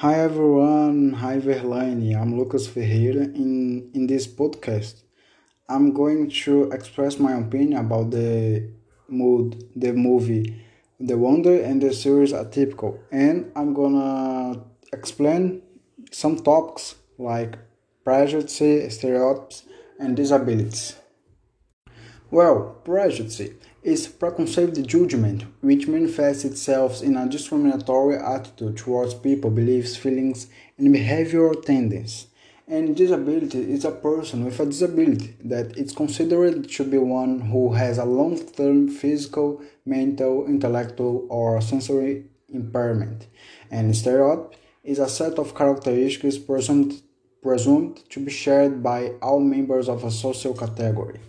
Hi everyone, hi Verlaine. I'm Lucas Ferreira. In in this podcast, I'm going to express my opinion about the mood, the movie, The Wonder, and the series Atypical. And I'm gonna explain some topics like prejudice, stereotypes, and disabilities. Well, prejudice is preconceived judgment which manifests itself in a discriminatory attitude towards people, beliefs, feelings, and behavioral tendencies. And disability is a person with a disability that is considered to be one who has a long term physical, mental, intellectual, or sensory impairment. And stereotype is a set of characteristics presumed, presumed to be shared by all members of a social category.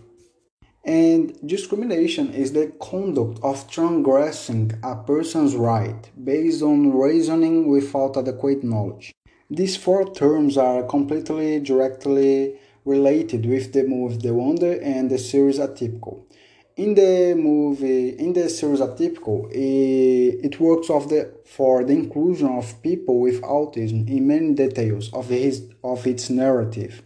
And discrimination is the conduct of transgressing a person's right based on reasoning without adequate knowledge. These four terms are completely directly related with the movie The Wonder and the series Atypical. In the movie, in the series Atypical, it works of the, for the inclusion of people with autism in many details of, his, of its narrative.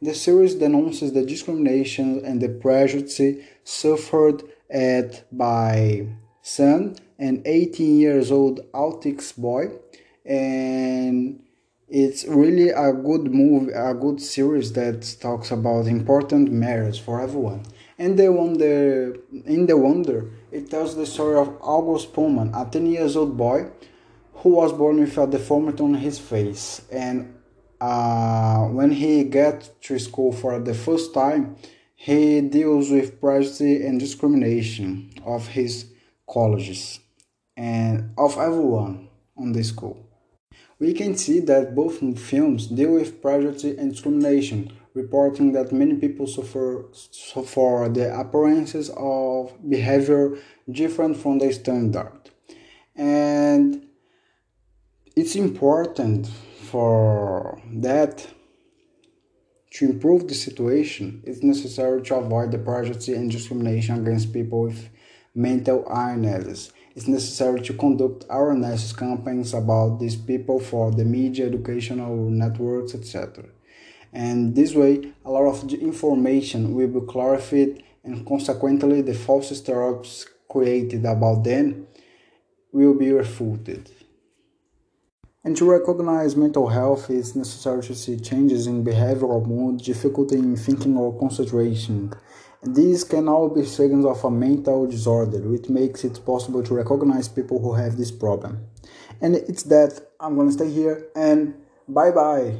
The series denounces the discrimination and the prejudice suffered at by Sam, an 18 years old autistic boy, and it's really a good movie, a good series that talks about important matters for everyone. And the wonder, in the wonder, it tells the story of August Pullman, a 10 years old boy who was born with a deformity on his face, and uh, when he gets to school for the first time, he deals with prejudice and discrimination of his colleges and of everyone on the school. We can see that both films deal with prejudice and discrimination, reporting that many people suffer, suffer the appearances of behavior different from the standard. And it's important for that to improve the situation, it's necessary to avoid the prejudice and discrimination against people with mental illnesses. It's necessary to conduct awareness campaigns about these people for the media, educational networks, etc. And this way, a lot of information will be clarified, and consequently, the false stereotypes created about them will be refuted. And to recognize mental health, it's necessary to see changes in behavioral mood, difficulty in thinking or concentration. These can all be signs of a mental disorder, which makes it possible to recognize people who have this problem. And it's that I'm gonna stay here and bye bye.